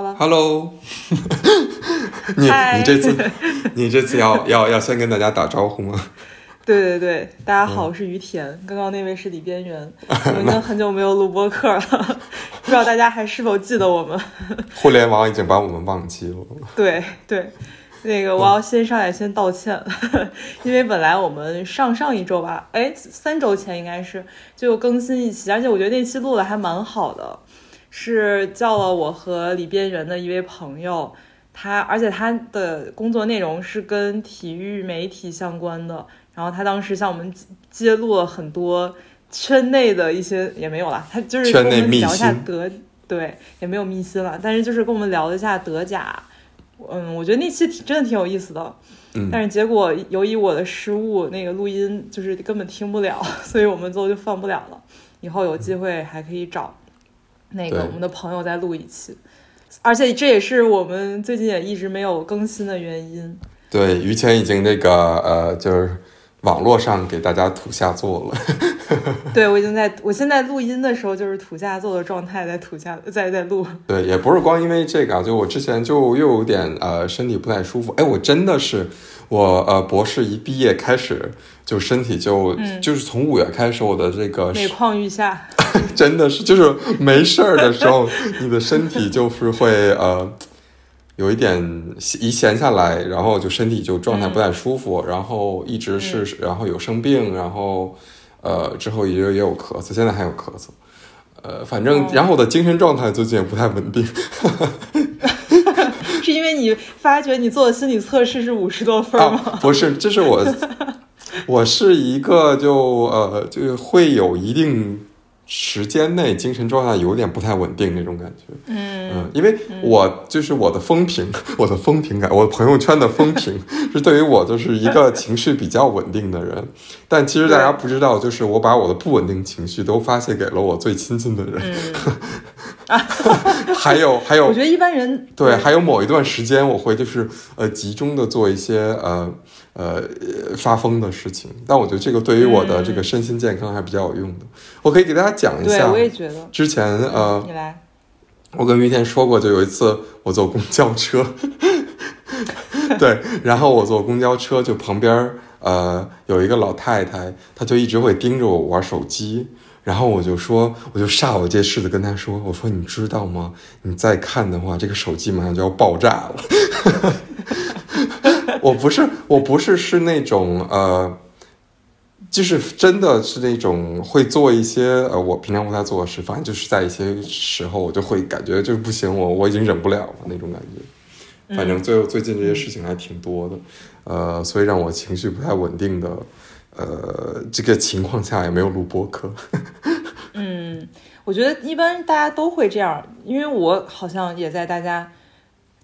好了，Hello，你你这次你这次要要要先跟大家打招呼吗？对对对，大家嗯好，我是于田，刚刚那位是李边缘，我们已经很久没有录播客了，不知道大家还是否记得我们？互联网已经把我们忘记了。对对，那个我要先上来先道歉，因为本来我们上上一周吧，哎，三周前应该是就更新一期，而且我觉得那期录的还蛮好的，是叫了我和李边人的一位朋友。他而且他的工作内容是跟体育媒体相关的，然后他当时向我们揭露了很多圈内的一些也没有啦，他就是跟我们聊一下德，对，也没有密辛了，但是就是跟我们聊了一下德甲，嗯，我觉得那期挺真的挺有意思的，嗯但是结果由于我的失误，那个录音就是根本听不了，所以我们最后就放不了了。以后有机会还可以找那个我们的朋友再录一期，而且这也是我们最近也一直没有更新的原因。对，于谦已经那个呃，就是网络上给大家土下座了。对我已经在我现在录音的时候就是土下座的状态，在土下在在录。对，也不是光因为这个啊，就我之前就又有点呃身体不太舒服。哎，我真的是我呃博士一毕业开始就身体就、嗯就是从五月开始，我的这个每况愈下，真的是，就是没事儿的时候，你的身体就是会呃有一点一闲下来，然后就身体就状态不太舒服，然后一直是，然后有生病，然后呃之后也也有咳嗽，现在还有咳嗽，呃反正、哦然后我的精神状态最近也不太稳定，是因为你发觉你做的心理测试是五十多分吗？啊不是，这是我 我是一个就呃就会有一定。时间内精神状态有点不太稳定那种感觉，嗯。嗯，因为我就是我的风评，我的风评感，我朋友圈的风评 是对于我就是一个情绪比较稳定的人，但其实大家不知道，就是我把我的不稳定情绪都发泄给了我最亲近的人，还有还有我觉得一般人对，还有某一段时间我会就是呃集中的做一些呃呃呃发疯的事情，但我觉得这个对于我的这个身心健康还比较有用的，我可以给大家讲一对下我也觉得，之前呃你来，我跟于天说过，就有一次我坐公交车，对，然后我坐公交车，就旁边儿呃有一个老太太，她就一直会盯着我玩手机，然后我就说，我就煞有介事的跟他说，我说你知道吗？你再看的话，这个手机马上就要爆炸了。我不是，我不是是那种呃。就是真的是那种会做一些呃，我平常不太做的事，反正就是在一些时候我就会感觉就是不行，我我已经忍不了了那种感觉。反正最最近这些事情还挺多的，呃，所以让我情绪不太稳定的，呃，这个情况下也没有录播客。嗯，我觉得一般大家都会这样，因为我好像也在大家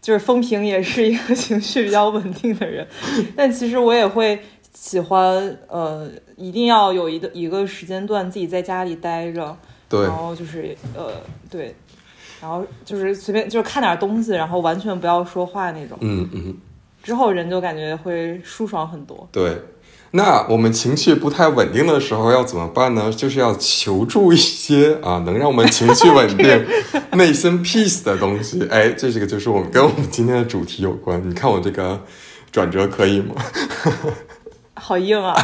就是风评也是一个情绪比较稳定的人，但其实我也会喜欢呃，一定要有一个一个时间段自己在家里待着，对然后就是呃对，然后就是随便就是看点东西，然后完全不要说话那种，嗯嗯，之后人就感觉会舒爽很多。对。那我们情绪不太稳定的时候要怎么办呢？就是要求助一些 啊，能让我们情绪稳定、内心 peace 的东西。哎，这这个就是我们跟我们今天的主题有关。你看我这个转折可以吗？好硬啊，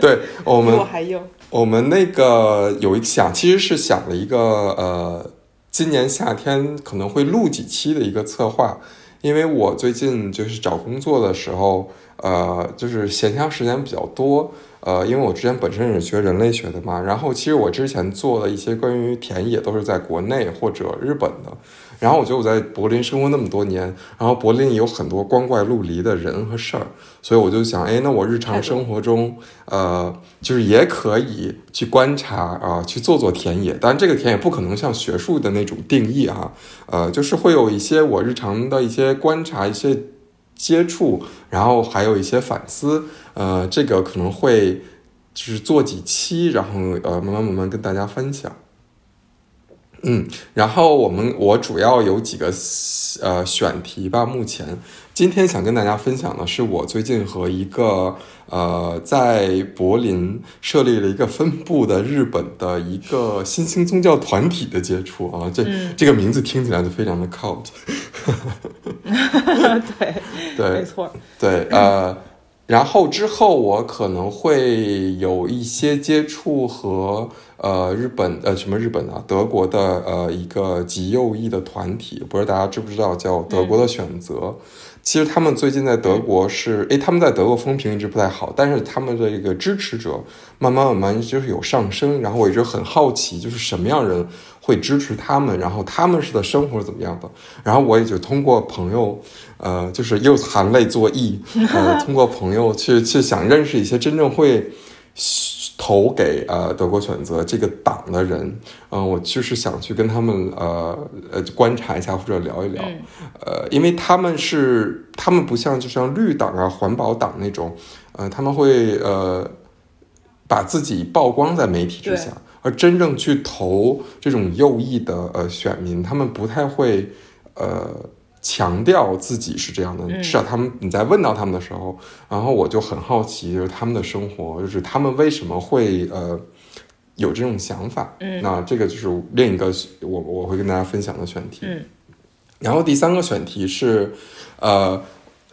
对我比们我还硬。我们那个有一想，其实是想了一个呃，今年夏天可能会录几期的一个策划，因为我最近就是找工作的时候，呃，就是闲暇时间比较多，呃，因为我之前本身也是学人类学的嘛，然后其实我之前做的一些关于田野都是在国内或者日本的，然后我觉得我在柏林生活那么多年，然后柏林有很多光怪陆离的人和事儿，所以我就想，哎，那我日常生活中，呃，就是也可以去观察啊、去做做田野。当然，这个田野不可能像学术的那种定义哈、呃，就是会有一些我日常的一些观察、一些接触，然后还有一些反思。呃，这个可能会就是做几期，然后呃，慢慢慢慢跟大家分享。嗯，然后我们我主要有几个呃选题吧。目前今天想跟大家分享的是我最近和一个呃在柏林设立了一个分部的日本的一个新兴宗教团体的接触啊。这这个名字听起来就非常的 cult。对对，没错。对呃，然后之后我可能会有一些接触和。呃，日本呃，什么日本啊？德国的呃一个极右翼的团体，不知道大家知不知道，叫德国的选择。其实他们最近在德国是，哎，他们在德国风评一直不太好，但是他们的这个支持者慢慢慢慢就是有上升。然后我一直很好奇，就是什么样人会支持他们，然后他们是的生活是怎么样的。然后我也就通过朋友，呃，就是又含泪作揖，呃，通过朋友去去想认识一些真正会。投给呃德国选择这个党的人，嗯，我就是想去跟他们呃呃观察一下或者聊一聊，呃，因为他们是他们不像就像绿党啊环保党那种，呃，他们会呃把自己曝光在媒体之下，而真正去投这种右翼的呃选民，他们不太会呃。强调自己是这样的，至少他们你在问到他们的时候，然后我就很好奇，就是他们的生活，就是他们为什么会呃有这种想法。嗯，那这个就是另一个我我会跟大家分享的选题。嗯，然后第三个选题是呃，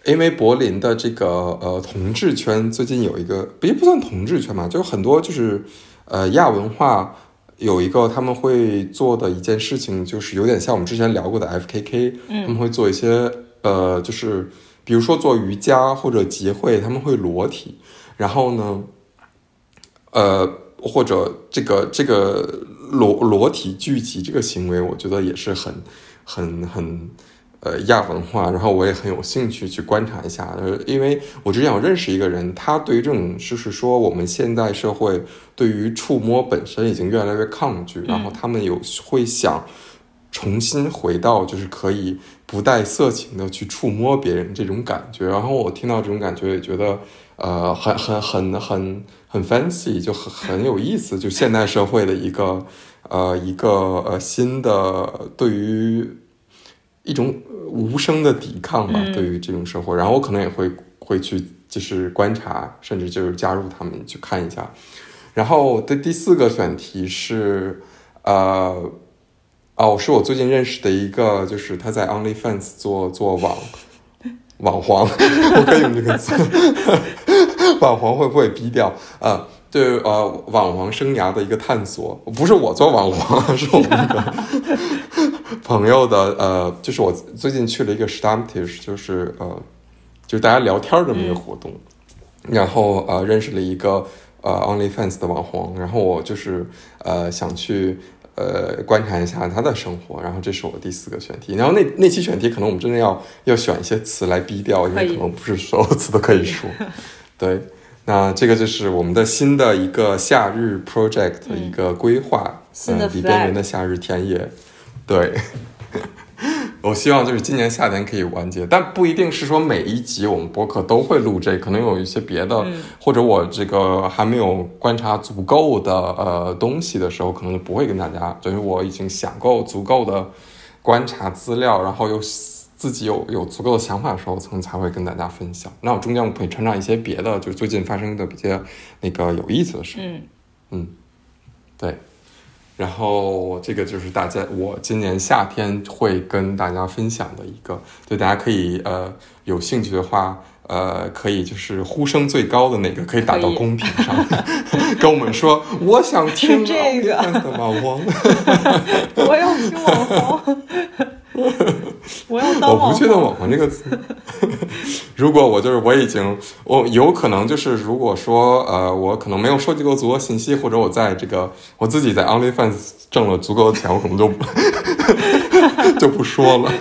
因为柏林的这个呃同志圈最近有一个也不算同志圈嘛，就很多就是呃亚文化。有一个他们会做的一件事情，就是有点像我们之前聊过的 F.K.K，他们会做一些呃，就是比如说做瑜伽或者集会，他们会裸体，然后呢，呃，或者这个这个裸裸体聚集这个行为，我觉得也是很很很。呃，亚文化，然后我也很有兴趣去观察一下，呃，因为我之前有认识一个人，他对于这种就是说我们现代社会对于触摸本身已经越来越抗拒，然后他们有会想重新回到就是可以不带色情的去触摸别人这种感觉，然后我听到这种感觉也觉得呃很很很很很 fancy，就很很有意思，就现代社会的一个呃一个呃新的对于。一种无声的抵抗吧，对于这种生活，然后我可能也会会去，就是观察，甚至就是加入他们去看一下。然后的第四个选题是，呃，哦，是我最近认识的一个，就是他在 OnlyFans 做做网 网黄，我可以用这个词，网黄会不会逼掉？呃，对，呃，网黄生涯的一个探索，不是我做网黄，是我们的。朋友的呃，就是我最近去了一个 Stammtisch，就是呃，就是大家聊天这么一个活动，然后呃，认识了一个呃 OnlyFans 的网红，然后我就是呃想去呃观察一下他的生活，然后这是我第四个选题，然后那那期选题可能我们真的要要选一些词来逼掉，因为可能不是所有词都可以说。对，那这个就是我们的新的一个夏日 project 的一个规划，新的比边缘的夏日田野。对，我希望就是今年夏天可以完结，但不一定是说每一集我们播客都会录这，可能有一些别的，或者我这个还没有观察足够的呃东西的时候，可能就不会跟大家。就是我已经想够足够的观察资料，然后又自己有有足够的想法的时候，才才会跟大家分享。那我中间我可以穿插一些别的，就是最近发生的比较那个有意思的事。嗯嗯，对。然后这个就是大家我今年夏天会跟大家分享的一个，就大家可以呃有兴趣的话，呃可以就是呼声最高的那个可以打到公屏上，跟我们说我想听 这个网红，我要听网红。我要当我不确定“网红”这个词。如果我就是我已经，我有可能就是，如果说呃，我可能没有收集够足够信息，或者我在这个我自己在 OnlyFans 挣了足够的钱，我可能就 就不说了，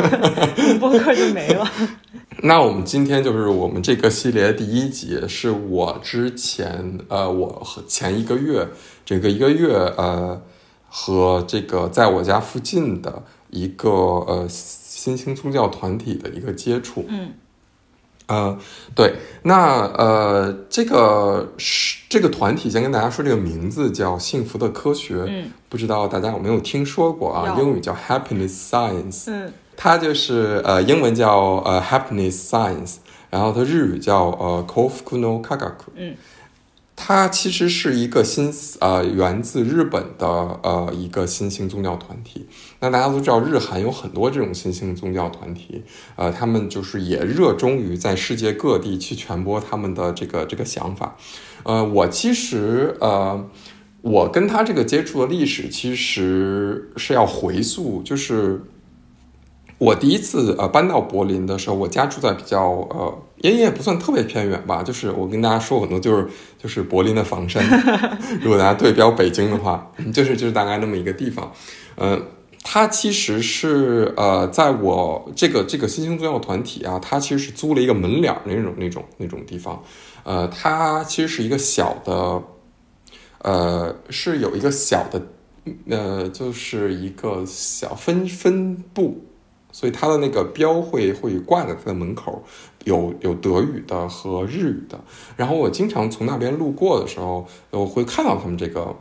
博客就没了。那我们今天就是我们这个系列第一集，是我之前呃，我和前一个月这个一个月呃，和这个在我家附近的。一个呃新兴宗教团体的一个接触，嗯，呃，对，那呃，这个是这个团体，先跟大家说，这个名字叫“幸福的科学”，嗯，不知道大家有没有听说过啊？英语叫 “Happiness Science”，嗯。它就是呃，英文叫呃 “Happiness Science”，然后它日语叫呃 “Kofuku no Kagaku”，嗯，它其实是一个新呃源自日本的呃一个新兴宗教团体。那大家都知道，日韩有很多这种新兴宗教团体，呃，他们就是也热衷于在世界各地去传播他们的这个这个想法。呃，我其实呃，我跟他这个接触的历史其实是要回溯，就是。我第一次呃搬到柏林的时候，我家住在比较呃也也不算特别偏远吧，就是我跟大家说很多就是就是柏林的房山，如果大家对标北京的话，就是就是大概那么一个地方，嗯、它其实是呃在我这个这个新兴宗教团体啊，它其实是租了一个门脸儿那种那种那种地方，呃，它其实是一个小的，呃，是有一个小的，呃，就是一个小分分部。所以它的那个标会会挂在它的门口，有有德语的和日语的。然后我经常从那边路过的时候，我会看到他们这个，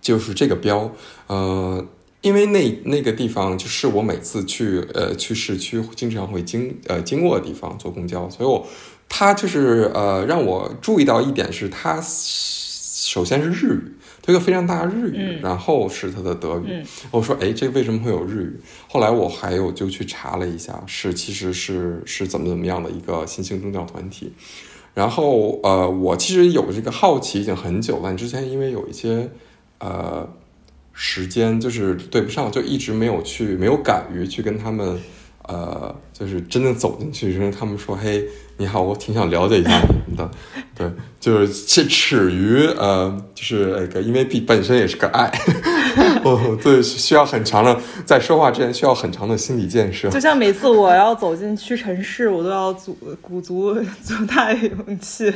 就是这个标。呃，因为那那个地方就是我每次去呃去市区经常会经呃经过的地方坐公交，所以我他就是呃让我注意到一点是他首先是日语。它一个非常大日语，嗯然后是它的德语。嗯我说，哎，这为什么会有日语？后来我还有就去查了一下，是其实是是怎么怎么样的一个新兴宗教团体。然后呃，我其实有这个好奇已经很久了。之前因为有一些呃时间就是对不上，就一直没有去，没有敢于去跟他们呃，就是真的走进去，跟他们说，嘿，你好，我挺想了解一下你们的。对，就是这耻于呃，就是那个，因为毕本身也是个爱，哦，对，需要很长的在说话之前需要很长的心理建设。就像每次我要走进屈臣氏，我都要足鼓足足 大勇气。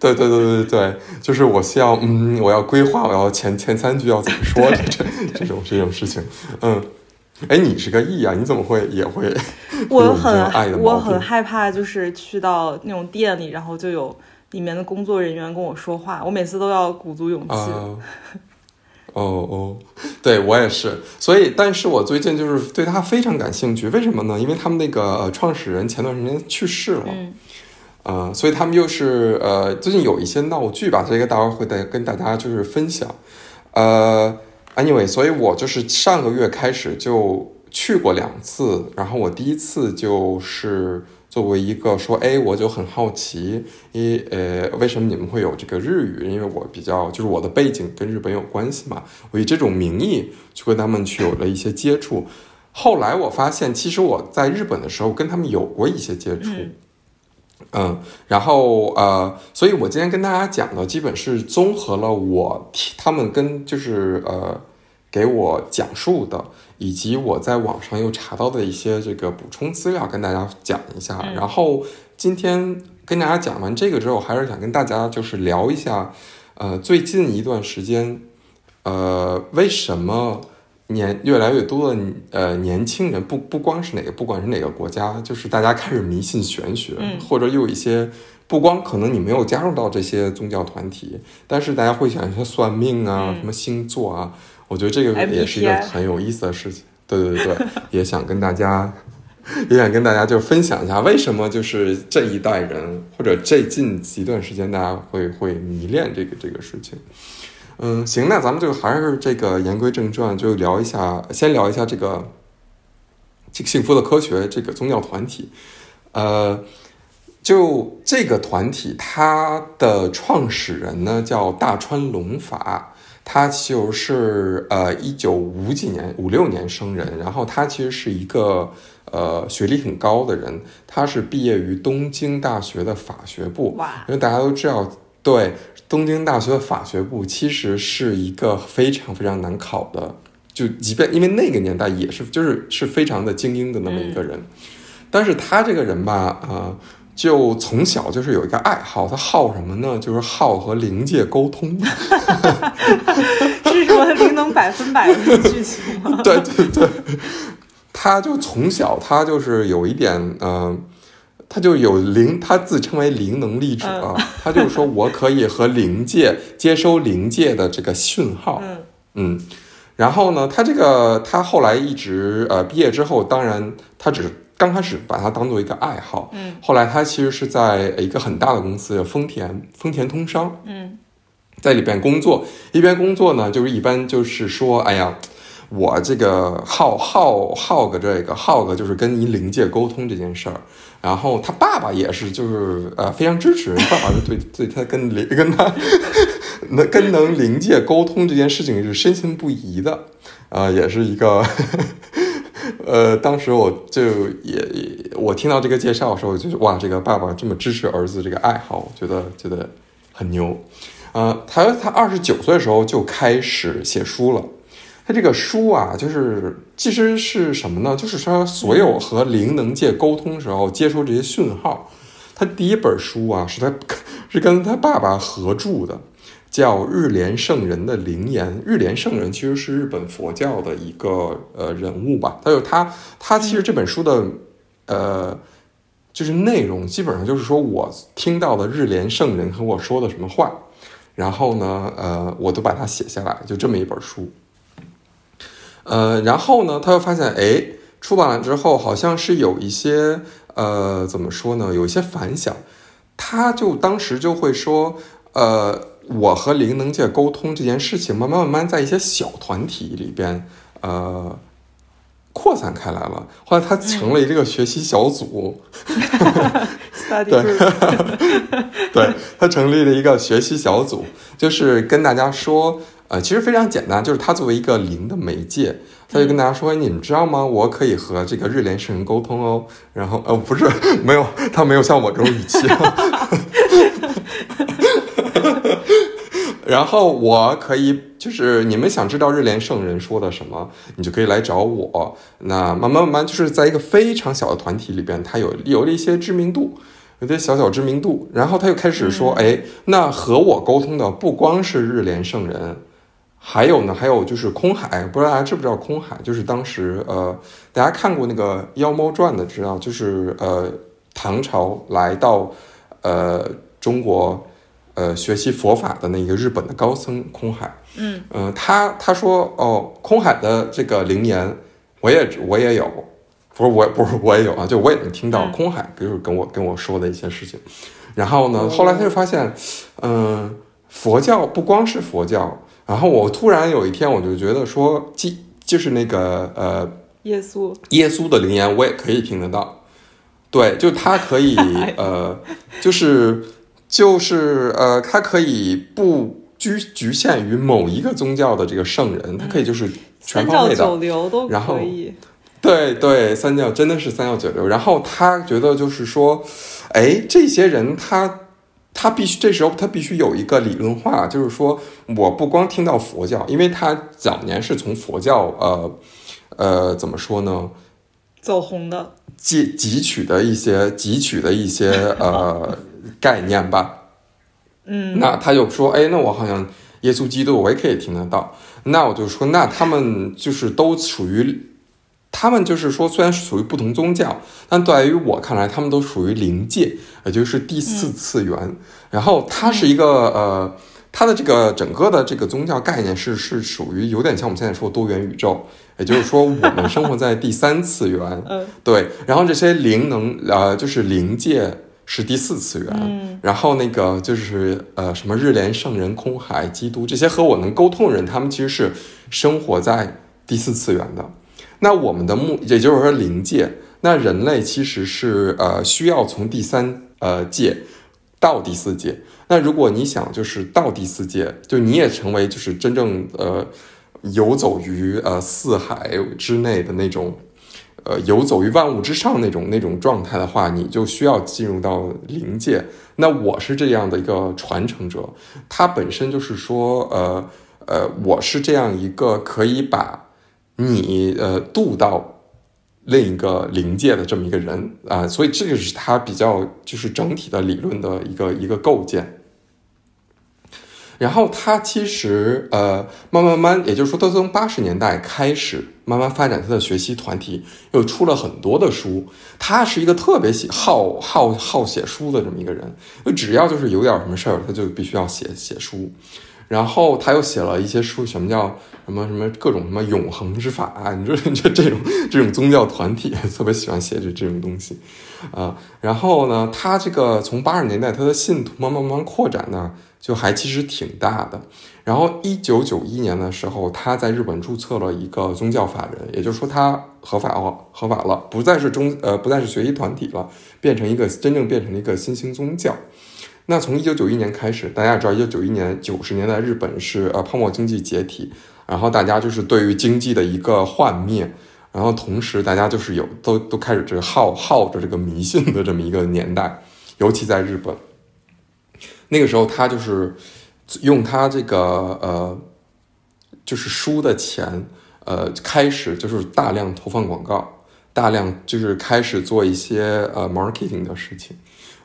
对对对对对，就是我需要，嗯，我要规划，我要前前三句要怎么说，这这种这种事情，嗯，哎，你是个 E 啊，你怎么会也会？我很我很害怕，就是去到那种店里，然后就有里面的工作人员跟我说话，我每次都要鼓足勇气。啊，哦哦，对我也是，所以，但是我最近就是对他非常感兴趣，为什么呢？因为他们那个呃创始人前段时间去世了，嗯呃，所以他们又是呃最近有一些闹剧吧，这个待会儿会再跟大家就是分享，呃，anyway，所以我就是上个月开始就去过两次，然后我第一次就是作为一个说，哎，我就很好奇，一呃，为什么你们会有这个日语？因为我比较就是我的背景跟日本有关系嘛，我以这种名义去跟他们去有了一些接触。后来我发现，其实我在日本的时候跟他们有过一些接触，嗯，然后呃，所以我今天跟大家讲的，基本是综合了我他们跟就是呃给我讲述的，以及我在网上又查到的一些这个补充资料，跟大家讲一下。嗯然后今天跟大家讲完这个之后，还是想跟大家就是聊一下，呃，最近一段时间，呃，为什么？年越来越多的呃年轻人不不光是哪个，不管是哪个国家，就是大家开始迷信玄学，嗯或者有一些不光可能你没有加入到这些宗教团体，但是大家会想一些算命啊、嗯什么星座啊，我觉得这个也是一个很有意思的事情。对对对对，也想跟大家也想跟大家就分享一下，为什么就是这一代人或者这近一段时间大家会会迷恋这个这个事情。嗯，行，那咱们就还是这个言归正传，就聊一下，先聊一下这个这个幸福的科学这个宗教团体。呃，就这个团体，它的创始人呢叫大川隆法，他就是呃一九五几年五六年生人，然后他其实是一个呃学历很高的人，他是毕业于东京大学的法学部，哇，因为大家都知道，对东京大学的法学部其实是一个非常非常难考的，就即便因为那个年代也是就是是非常的精英的那么一个人，但是他这个人吧，啊、就从小就是有一个爱好，他好什么呢？就是好和灵界沟通。是什么灵能百分百的剧情吗？对对对，他就从小他就是有一点呃他就有灵，他自称为灵能力者，啊他就说我可以和灵界接收灵界的这个讯号。嗯。嗯，然后呢，他这个他后来一直呃毕业之后，当然他只是刚开始把它当做一个爱好，嗯，后来他其实是在一个很大的公司丰田丰田通商，嗯，在里边工作，一边工作呢，就是一般就是说，哎呀。我这个耗耗耗个这个耗个就是跟一灵界沟通这件事儿，然后他爸爸也是就是呃非常支持，爸爸是对对他跟灵跟他能跟能灵界沟通这件事情是深信不疑的，啊，也是一个 呃，当时我就也我听到这个介绍的时候，就是哇，这个爸爸这么支持儿子这个爱好，我觉得觉得很牛，呃，他他二十九岁的时候就开始写书了。他这个书啊，就是其实是什么呢？就是说，所有和灵能界沟通时候接收这些讯号。他第一本书啊，是他 是跟他爸爸合著的，叫《日莲圣人的灵言》。日莲圣人其实是日本佛教的一个呃人物吧。他有他他其实这本书的呃就是内容，基本上就是说我听到的日莲圣人和我说的什么话，然后呢，呃，我都把它写下来，就这么一本书。呃，然后呢，他又发现，哎，出版了之后，好像是有一些，呃，怎么说呢，有一些反响。他就当时就会说，呃，我和灵能界沟通这件事情，慢慢慢慢在一些小团体里边，呃，扩散开来了。后来他成了一个学习小组，对，对他成立了一个学习小组，就是跟大家说。呃，其实非常简单，就是他作为一个灵的媒介，他就跟大家说：“你们知道吗？我可以和这个日莲圣人沟通哦。”然后，呃，不是，没有，他没有像我这种语气。然后我可以，就是你们想知道日莲圣人说的什么，你就可以来找我。那慢慢慢慢，就是在一个非常小的团体里边，他有有了一些知名度，有点小小知名度。然后他又开始说：“哎，那和我沟通的不光是日莲圣人。”还有呢，还有就是空海，不知道大家知不知道空海？就是当时呃，大家看过那个《妖猫传》的，知道就是呃，唐朝来到呃中国呃学习佛法的那个日本的高僧空海。嗯嗯，他他说哦，空海的这个灵言，我也我也有，不是我不是我也有啊，就我也能听到空海就是跟我跟我说的一些事情。然后呢，后来他就发现，嗯，佛教不光是佛教。然后我突然有一天，我就觉得说，即就是那个呃，耶稣耶稣的灵言，我也可以听得到。对，就他可以 呃，就是就是呃，他可以不局局限于某一个宗教的这个圣人，他可以就是全方位的。九流都可以。对对，三教真的是三教九流。然后他觉得就是说，哎，这些人他。他必须这时候他必须有一个理论化，就是说我不光听到佛教，因为他早年是从佛教呃呃怎么说呢，走红的汲汲取的一些汲取的一些呃概念吧。嗯，那他就说，哎，那我好像耶稣基督我也可以听得到。那我就说，那他们就是都属于。他们就是说，虽然是属于不同宗教，但对于我看来，他们都属于灵界，也就是第四次元。然后它是一个呃，它的这个整个的这个宗教概念是是属于有点像我们现在说多元宇宙，也就是说我们生活在第三次元。嗯，对。然后这些灵能呃，就是灵界是第四次元。嗯。然后那个就是呃，什么日莲圣人、空海、基督这些和我能沟通的人，他们其实是生活在第四次元的。那我们的目，也就是说灵界，那人类其实是呃需要从第三呃界到第四界。那如果你想就是到第四界，就你也成为就是真正呃游走于呃四海之内的那种，呃游走于万物之上那种那种状态的话，你就需要进入到灵界。那我是这样的一个传承者，他本身就是说呃呃我是这样一个可以把。你呃渡到另一个灵界的这么一个人啊，所以这个是他比较就是整体的理论的一个一个构建。然后他其实呃慢慢慢，也就是说，他从八十年代开始，慢慢发展他的学习团体，又出了很多的书。他是一个特别喜好好好写书的这么一个人，只要就是有点什么事儿，他就必须要写写书。然后他又写了一些书，什么叫什么什么各种什么永恒之法啊？你说这这种这种宗教团体 特别喜欢写这这种东西，啊，然后呢，他这个从八十年代他的信徒慢慢慢慢扩展呢，就还其实挺大的。然后一九九一年的时候，他在日本注册了一个宗教法人，也就是说他合法了，合法了，不再是宗呃不再是学习团体了，变成一个真正变成了一个新兴宗教。那从一九九一年开始，大家也知道，一九九一年九十年代日本是呃泡沫经济解体，然后大家就是对于经济的一个幻灭，然后同时大家就是有都都开始这个耗耗着这个迷信的这么一个年代，尤其在日本，那个时候他就是用他这个呃就是输的钱呃开始就是大量投放广告，大量就是开始做一些呃 marketing 的事情。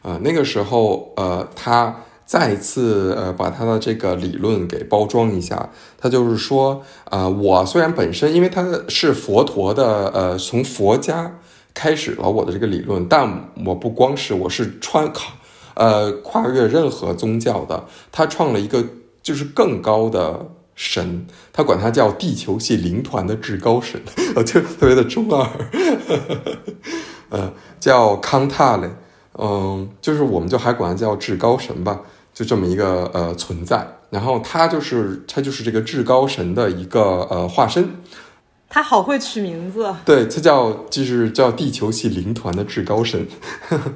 呃，那个时候，呃，他再次呃把他的这个理论给包装一下。他就是说，呃，我虽然本身因为他是佛陀的，呃，从佛家开始了我的这个理论，但我不光是我是穿跨，呃，跨越任何宗教的。他创了一个就是更高的神，他管他叫地球系灵团的至高神，呃，就特别的中二，呃，叫康塔嘞。嗯，就是我们就还管它叫至高神吧，就这么一个呃存在。然后他就是他就是这个至高神的一个呃化身。他好会取名字。对，他叫就是叫地球系灵团的至高神。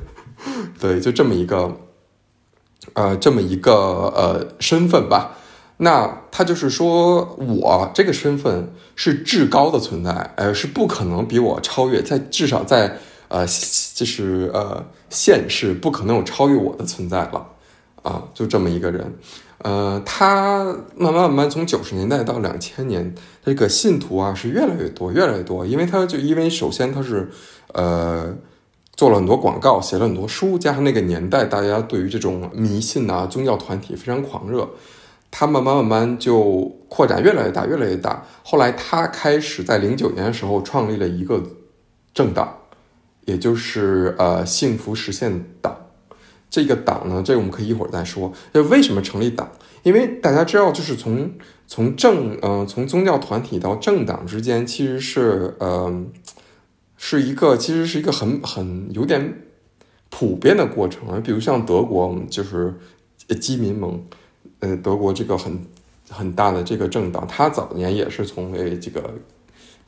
对，就这么一个呃这么一个呃身份吧。那他就是说我这个身份是至高的存在，呃是不可能比我超越，在至少在。呃，就是呃，现世不可能有超越我的存在了，啊，就这么一个人，呃，他慢慢慢慢从九十年代到两千年，他这个信徒啊是越来越多，越来越多，因为他就因为首先他是呃做了很多广告，写了很多书，加上那个年代大家对于这种迷信啊宗教团体非常狂热，他慢慢慢慢就扩展越来越大，越来越大。后来他开始在零九年的时候创立了一个政党。也就是呃，幸福实现党这个党呢，这个我们可以一会儿再说。就为什么成立党？因为大家知道，就是从从政呃，从宗教团体到政党之间，其实是呃，是一个其实是一个很很有点普遍的过程。比如像德国，就是基民盟，呃，德国这个很很大的这个政党，它早年也是从诶这个。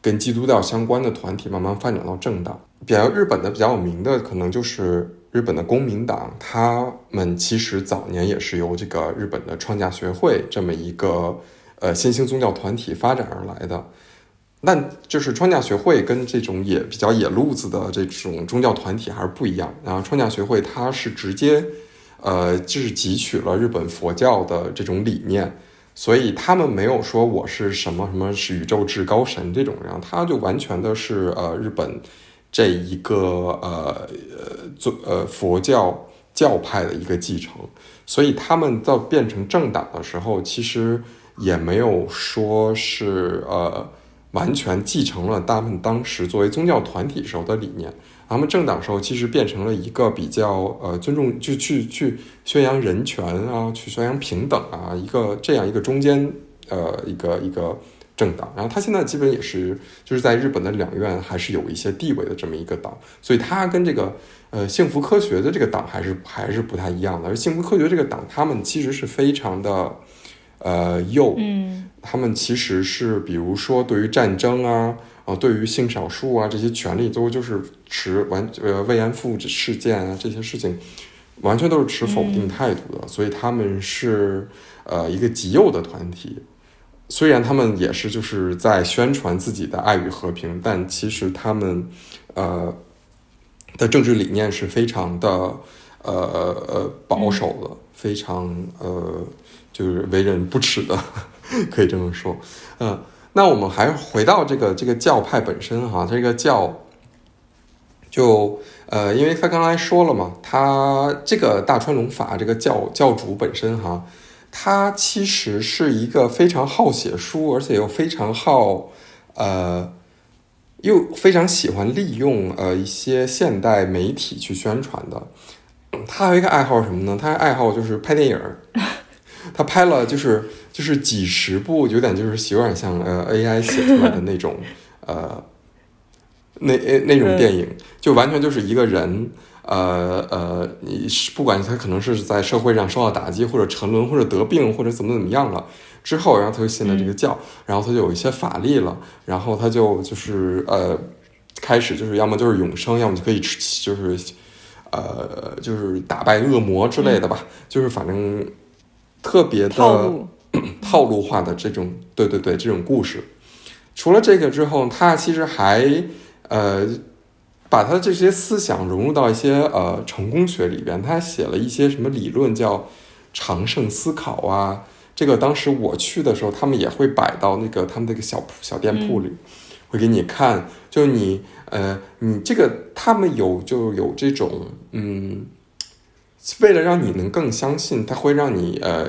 跟基督教相关的团体慢慢发展到政党，比较日本的比较有名的可能就是日本的公民党，他们其实早年也是由这个日本的创价学会这么一个呃新兴宗教团体发展而来的。那就是创价学会跟这种野比较野路子的这种宗教团体还是不一样。然后创价学会它是直接呃就是汲取了日本佛教的这种理念。所以他们没有说我是什么什么是宇宙至高神这种然后，他就完全的是呃日本这一个呃呃做呃佛教教派的一个继承。所以他们到变成政党的时候，其实也没有说是呃完全继承了他们当时作为宗教团体时候的理念。他们政党时候其实变成了一个比较呃尊重，就去去宣扬人权啊，去宣扬平等啊，一个这样一个中间呃一个一个政党。然后他现在基本也是就是在日本的两院还是有一些地位的这么一个党，所以他跟这个呃幸福科学的这个党还是还是不太一样的。而幸福科学这个党，他们其实是非常的呃右，嗯，他们其实是比如说对于战争啊。啊，对于性少数啊这些权利都就是持完呃慰安妇事件啊这些事情，完全都是持否定态度的，所以他们是呃一个极右的团体。虽然他们也是就是在宣传自己的爱与和平，但其实他们呃的政治理念是非常的呃呃保守的，非常呃就是为人不齿的，可以这么说，嗯。那我们还回到这个这个教派本身哈，这个教就呃，因为他刚才说了嘛，他这个大川龙法这个教教主本身哈，他其实是一个非常好写书，而且又非常好呃又非常喜欢利用呃一些现代媒体去宣传的。他还有一个爱好是什么呢？他爱好就是拍电影。他拍了就是就是几十部，有点就是有点像呃 AI 写出来的那种呃那那那种电影，就完全就是一个人呃呃，你不管他可能是在社会上受到打击，或者沉沦，或者得病，或者怎么怎么样了之后，然后他就信了这个教，然后他就有一些法力了，然后他就就是呃开始就是要么就是永生，要么就可以就是呃就是打败恶魔之类的吧，就是反正。特别的 套路化的这种，对对对，这种故事。除了这个之后，他其实还呃把他的这些思想融入到一些呃成功学里边。他写了一些什么理论叫长胜思考啊。这个当时我去的时候，他们也会摆到那个他们那个小小店铺里，会给你看。就你呃，你这个他们有就有这种嗯。为了让你能更相信，他会让你呃，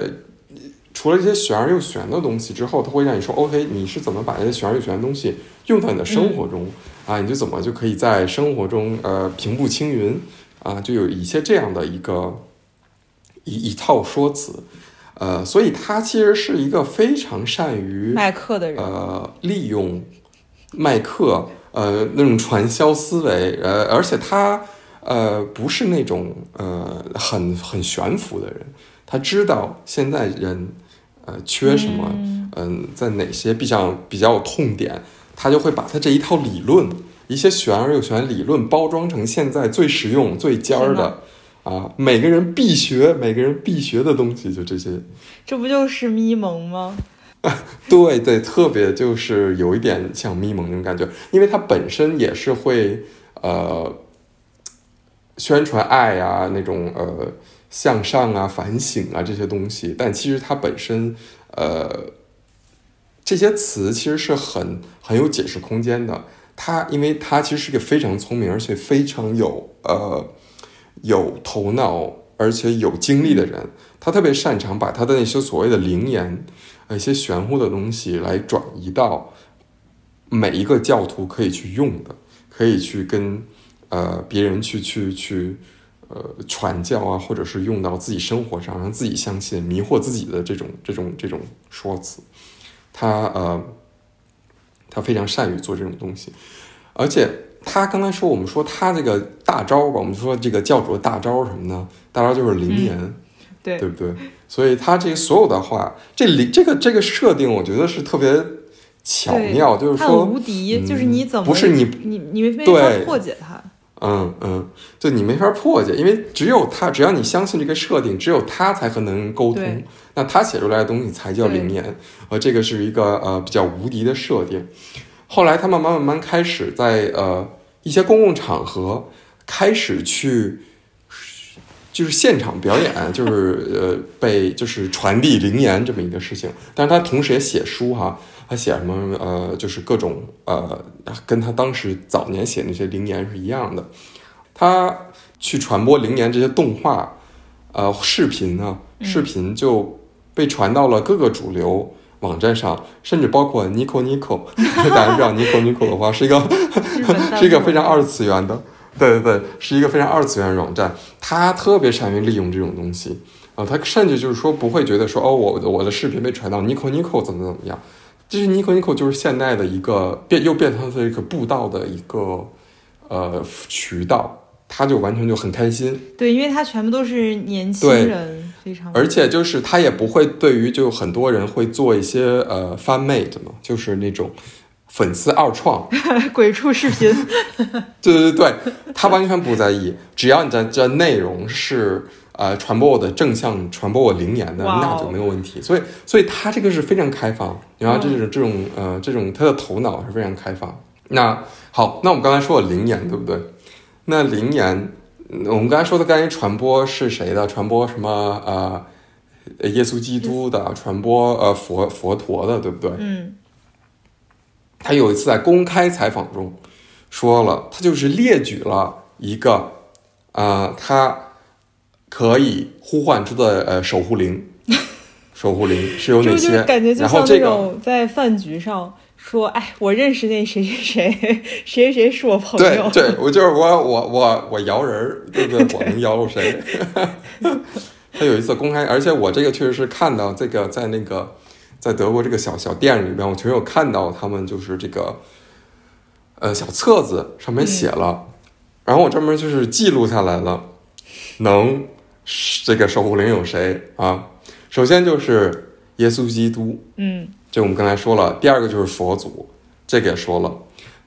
除了这些玄而又玄的东西之后，他会让你说，OK，你是怎么把这些玄而又玄的东西用到你的生活中啊？你就怎么就可以在生活中呃平步青云啊？就有一些这样的一个一一套说辞，呃，所以他其实是一个非常善于卖课的人，呃，利用卖课呃那种传销思维，呃，而且他。呃，不是那种呃很很悬浮的人，他知道现在人呃缺什么，嗯，在哪些比较比较有痛点，他就会把他这一套理论，一些玄而又玄理论包装成现在最实用、最尖儿的啊，每个人必学、每个人必学的东西，就这些。这不就是咪蒙吗？对对，特别就是有一点像咪蒙那种感觉，因为它本身也是会呃。宣传爱啊，那种呃向上啊、反省啊这些东西，但其实它本身呃这些词其实是很很有解释空间的。他因为他其实是个非常聪明而且非常有呃有头脑而且有精力的人，他特别擅长把他的那些所谓的灵言、一些玄乎的东西来转移到每一个教徒可以去用的，可以去跟。呃，别人去去去，呃，传教啊，或者是用到自己生活上，让自己相信，迷惑自己的这种这种这种说辞，他呃，他非常善于做这种东西，而且他刚才说我们说他这个大招吧，我们说这个教主的大招什么呢？大招就是灵言，对对不对？所以他这所有的话，这灵这个这个设定，我觉得是特别巧妙，就是说无敌，就是你怎么不是你你你没法破解它。嗯嗯，就你没法破解，因为只有他，只要你相信这个设定，只有他才和能沟通，那他写出来的东西才叫灵言，而这个是一个呃比较无敌的设定。后来他慢慢慢慢开始在呃一些公共场合开始去，就是现场表演，就是呃被就是传递灵言这么一个事情，但是他同时也写书哈。他写什么？呃，就是各种呃，跟他当时早年写那些灵言是一样的。他去传播灵言这些动画，呃，视频呢，视频就被传到了各个主流网站上，甚至包括 Nico Nico。大家知道 Nico Nico 的话，是一个 是一个非常二次元的，对对对，是一个非常二次元的网站。他特别善于利用这种东西啊，他甚至就是说不会觉得说哦，我我的视频被传到 Nico Nico 怎么怎么样。其实尼可尼可就是现代的一个变又变成了一个步道的一个呃渠道，他就完全就很开心。对，因为他全部都是年轻人，非常。而且就是他也不会对于就很多人会做一些呃翻妹的嘛，就是那种粉丝二创 鬼畜视频。对对对，他完全不在意，只要你在这内容是。呃，传播我的正向，传播我灵言的，那就没有问题。所以，所以他这个是非常开放，然后这种这种呃，这种他的头脑是非常开放。那好，那我们刚才说了灵言，对不对？那灵言，我们刚才说的关于传播是谁的？传播什么？呃，耶稣基督的，传播呃佛佛陀的，对不对？嗯。他有一次在公开采访中说了，他就是列举了一个啊，他。可以呼唤出的呃守护灵，守护灵是有哪些？感觉就像这种在饭局上说，哎，我认识那谁谁谁，谁谁谁是我朋友。对对，我就是我我我我摇人儿，对不对？我能摇着谁？他有一次公开，而且我这个确实是看到这个在那个在德国这个小小店里边，我确实有看到他们就是这个呃小册子上面写了，然后我专门就是记录下来了，能这个守护灵有谁啊？首先就是耶稣基督，嗯。这我们刚才说了，第二个就是佛祖，这个也说了，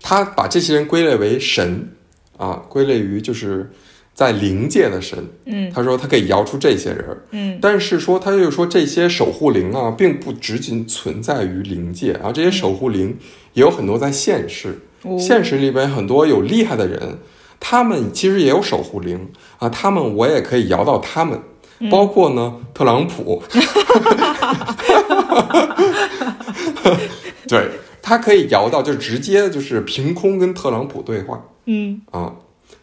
他把这些人归类为神啊，归类于就是在灵界的神。嗯。他说他可以摇出这些人，嗯。但是说他又说这些守护灵啊，并不仅仅存在于灵界，啊这些守护灵也有很多在现世，哦。现实里边很多有厉害的人，他们其实也有守护灵啊，他们我也可以摇到他们。包括呢，特朗普，对他可以摇到，就直接就是凭空跟特朗普对话。嗯。啊，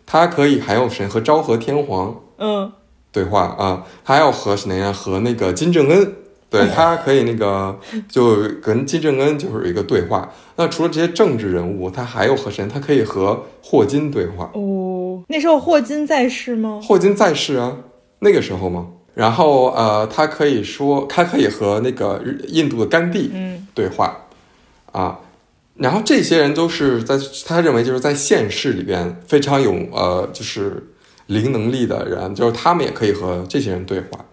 他可以还有谁和昭和天皇嗯。对话啊，还要和谁呀？和那个金正恩，对 他可以那个就跟金正恩就是一个对话。那除了这些政治人物，他还有和谁？他可以和霍金对话。哦，那时候霍金在世吗？霍金在世啊，那个时候吗？然后呃，他可以说，他可以和那个印度的甘地嗯对话啊。然后这些人都是在他认为就是在现世里边非常有呃就是灵能力的人，就是他们也可以和这些人对话。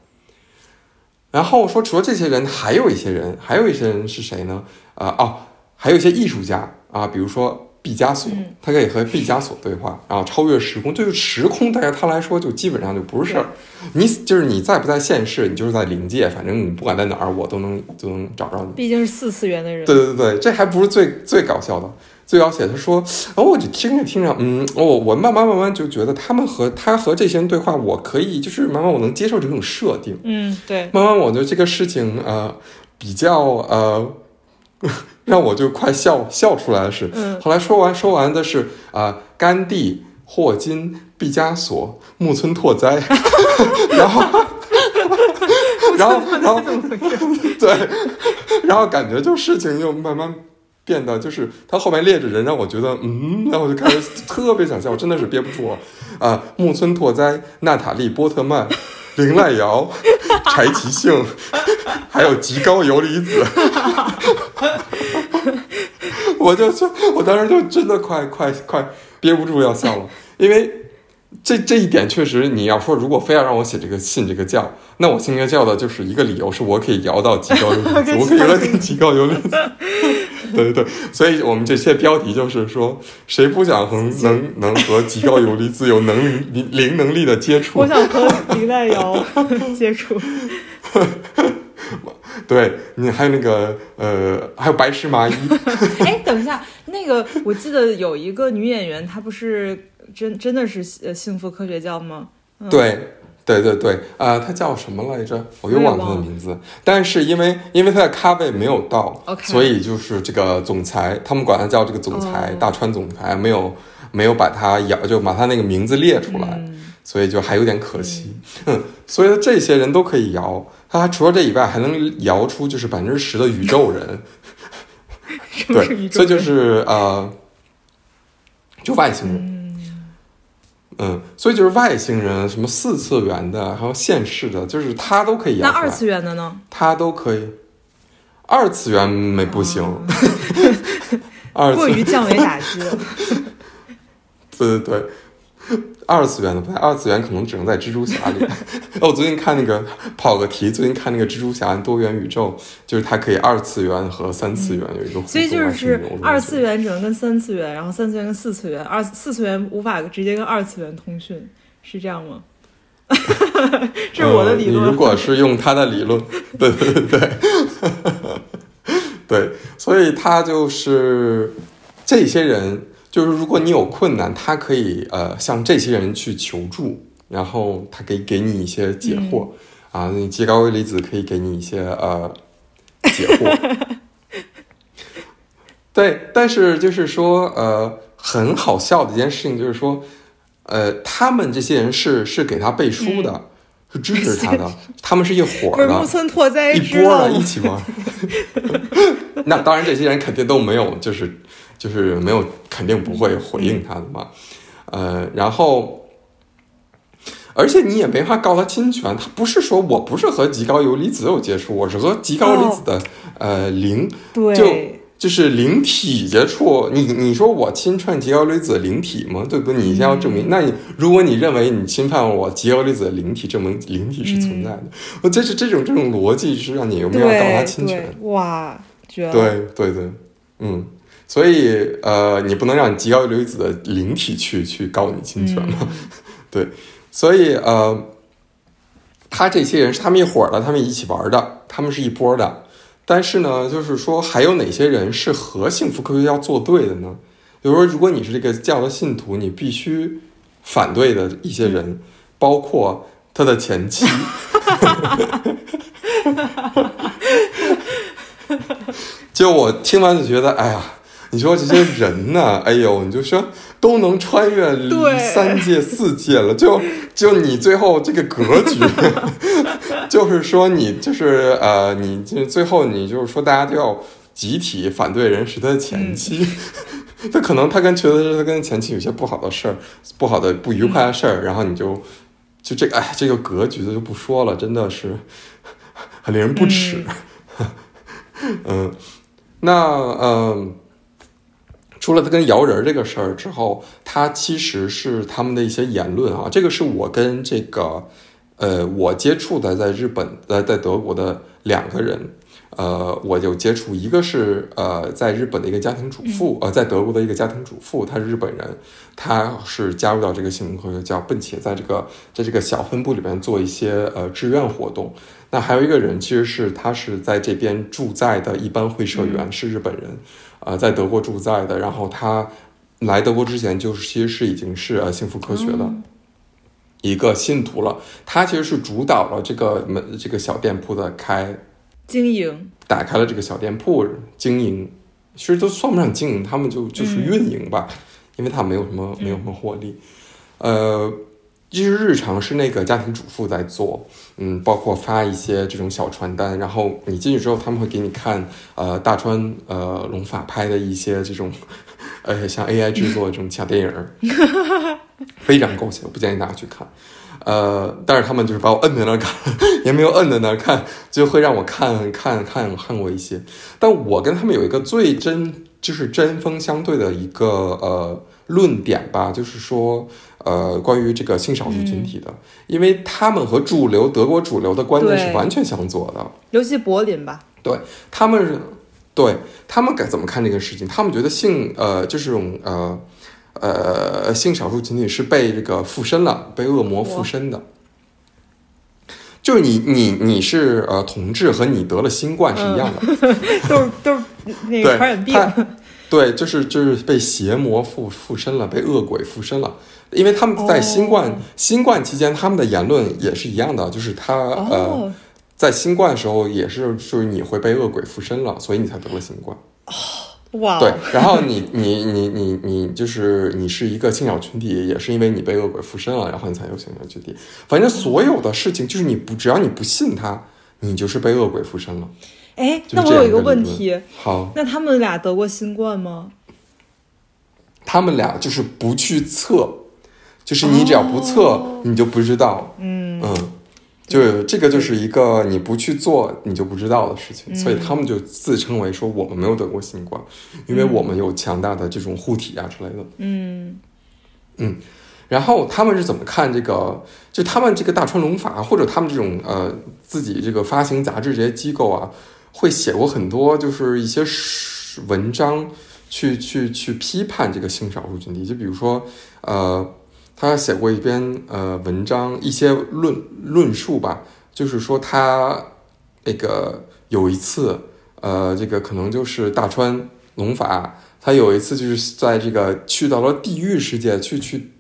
然后说，除了这些人，还有一些人，还有一些人是谁呢？呃哦，还有一些艺术家啊，比如说毕加索，嗯他可以和毕加索对话，然后超越时空。对于时空，对于他来说就基本上就不是事儿。你就是你在不在现世，你就是在灵界，反正你不管在哪儿，我都能都能找着你。毕竟是四次元的人。对对对对，这还不是最最搞笑的，最搞笑的他说，哦，我就听着听着，嗯，我、我慢慢慢慢就觉得他们和他和这些人对话，我可以就是慢慢我能接受这种设定，嗯，对，慢慢我觉得这个事情呃比较呃 让我就快笑笑出来的是，嗯。后来说完说完的是啊、呃甘地、霍金、毕加索、木村拓哉，然后然后然后对，然后感觉就事情又慢慢变得就是他后面列着人让我觉得嗯，然后我就开始特别想笑，我真的是憋不住了啊、木村拓哉、娜塔莉波特曼、林濑遥、柴崎幸，还有极高游离子，我就我当时就真的快快快憋不住要笑了，因为。这这一点确实，你要说如果非要让我写这个信这个教，那我信这个教的就是一个理由，是我可以摇到极高游离子，我可以摇到极高游离子。对对对，所以我们这些标题就是说，谁不想和能能和极高游离子有能灵灵能力的接触我？想和林黛瑶 接触。对你还有那个呃，还有白石麻衣，哎，等一下，那个我记得有一个女演员，她不是真真的是呃幸福科学教吗？对。对对对，啊、他叫什么来着？我又忘了他的名字。但是因为因为他的咖位没有到所以就是这个总裁，他们管他叫这个总裁，哦大川总裁，没有没有把他摇，就把他那个名字列出来。嗯所以就还有点可惜。嗯，所以这些人都可以摇，他还除了这以外，还能摇出就是百分之十的宇宙人。对，所以就是呃，就外星人。嗯，所以就是外星人，什么四次元的，还有现世的，就是他都可以摇。那二次元的呢？他都可以。二次元没不行，二次过于降维打击了。对 对对，二次元的不太，二次元可能只能在蜘蛛侠里。我最近看那个跑个题，最近看那个蜘蛛侠多元宇宙，就是它可以二次元和三次元有一个所以就是二次元只能跟三次元，然后三次元跟四次元，二四次元无法直接跟二次元通讯，是这样吗？这是我的理呃你如。果是用他的理论，对对对对，对，所以他就是这些人，就是如果你有困难，他可以呃向这些人去求助，然后他可以给你一些解惑、啊，那极高微粒子可以给你一些呃解惑。对，但是就是说，呃，很好笑的一件事情就是说，呃，他们这些人是是给他背书的，是支持他的，他们是一伙的，村拓哉一波的一起玩。那当然，这些人肯定都没有，就是就是没有，肯定不会回应他的嘛。呃，然后。而且你也没法告他侵权，他不是说我不是和极高游离子有接触，我是和极高离子的、呃零就对，就是灵体接触，你你说我侵犯极高离子的灵体吗？对不对？你先要证明。那你如果你认为你侵犯我极高离子的灵体，证明灵体是存在的，我这是这种这种逻辑是让你有没有告他侵权？哇，绝了！对对对，嗯，所以呃，你不能让你极高离子的灵体去去告你侵权嘛？嗯 对，所以呃，他这些人是他们一伙儿的，他们一起玩的，他们是一波的。但是呢，就是说还有哪些人是和幸福科学要作对的呢？比如说，如果你是这个教的信徒，你必须反对的一些人，包括他的前妻。就我听完就觉得，哎呀，你说这些人呢，哎呦，你就说都能穿越对三界四界了，就就你最后这个格局，就是说你就是呃，你就最后你就是说大家都要集体反对人是他的前妻。他可能他跟觉得是他跟前妻有些不好的事儿，不好的不愉快的事儿，然后你就就这个哎，这个格局的就不说了，真的是很令人不齿。嗯，那嗯，除了他跟摇人这个事儿之后，他其实是他们的一些言论啊，这个是我跟这个呃我接触的在日本呃在德国的两个人。呃，我有接触，一个是呃，在日本的一个家庭主妇，呃，在德国的一个家庭主妇，她是日本人，她是加入到这个新闻科学教，并且在这个在这个小分部里面做一些呃志愿活动。那还有一个人，其实是他是在这边驻在的一般会社员，是日本人，呃，在德国驻在的。然后他来德国之前，就是其实是已经是呃幸福科学的一个信徒了。他其实是主导了这个门这个小店铺的开。经营，打开了这个小店铺经营，其实都算不上经营，他们就就是运营吧，因为他没有什么没有什么获利。呃，其实日常是那个家庭主妇在做，嗯，包括发一些这种小传单，然后你进去之后，他们会给你看呃大川呃龙法拍的一些这种 呃像 AI 制作的这种小电影儿，非常狗血，我不建议大家去看。呃，但是他们就是把我摁在那儿看，也没有摁在那儿看，就会让我看看看看过一些。但我跟他们有一个最针，就是针锋相对的一个呃论点吧，就是说呃关于这个性少数群体的，因为他们和主流德国主流的观念是完全相左的。尤其柏林吧，对他们是，对他们该怎么看这个事情？他们觉得性呃就是这种呃呃性少数群体是被这个附身了，被恶魔附身的。就是你你你是呃同志和你得了新冠是一样的，都是都是那个传染病。他对，就是就是被邪魔附附身了，被恶鬼附身了。因为他们在新冠、哦新冠期间，他们的言论也是一样的，就是他、呃哦，在新冠的时候也是，就是你会被恶鬼附身了，所以你才得了新冠。哇，对，然后你你你你你就是你是一个性少群体，也是因为你被恶鬼附身了，然后你才有性少群体。反正所有的事情就是你不只要你不信他，你就是被恶鬼附身了。哎，那我有一个问题，好，那他们俩得过新冠吗？他们俩就是不去测，就是你只要不测，哦你就不知道。嗯嗯，就这个就是一个你不去做你就不知道的事情，所以他们就自称为说我们没有得过新冠，因为我们有强大的这种护体啊之类的。嗯嗯然后他们是怎么看这个？就他们这个大川龙法，或者他们这种呃自己这个发行杂志这些机构啊，会写过很多就是一些文章去去去批判这个性少数群体。就比如说呃，他写过一篇呃文章，一些论论述吧，就是说他那个有一次呃，这个可能就是大川龙法，他有一次就是在这个去到了地狱世界去去。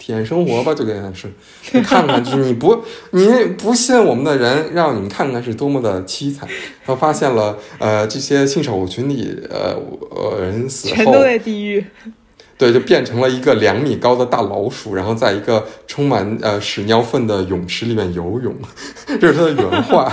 体验生活吧，这个也是，你 看看，就是你不你不信我们的人，让你们看看是多么的凄惨。他发现了，呃，这些性少数群体，呃呃人死后全都，在地狱。对，就变成了一个两米高的大老鼠，然后在一个充满呃屎尿粪的泳池里面游泳，这是他的原话。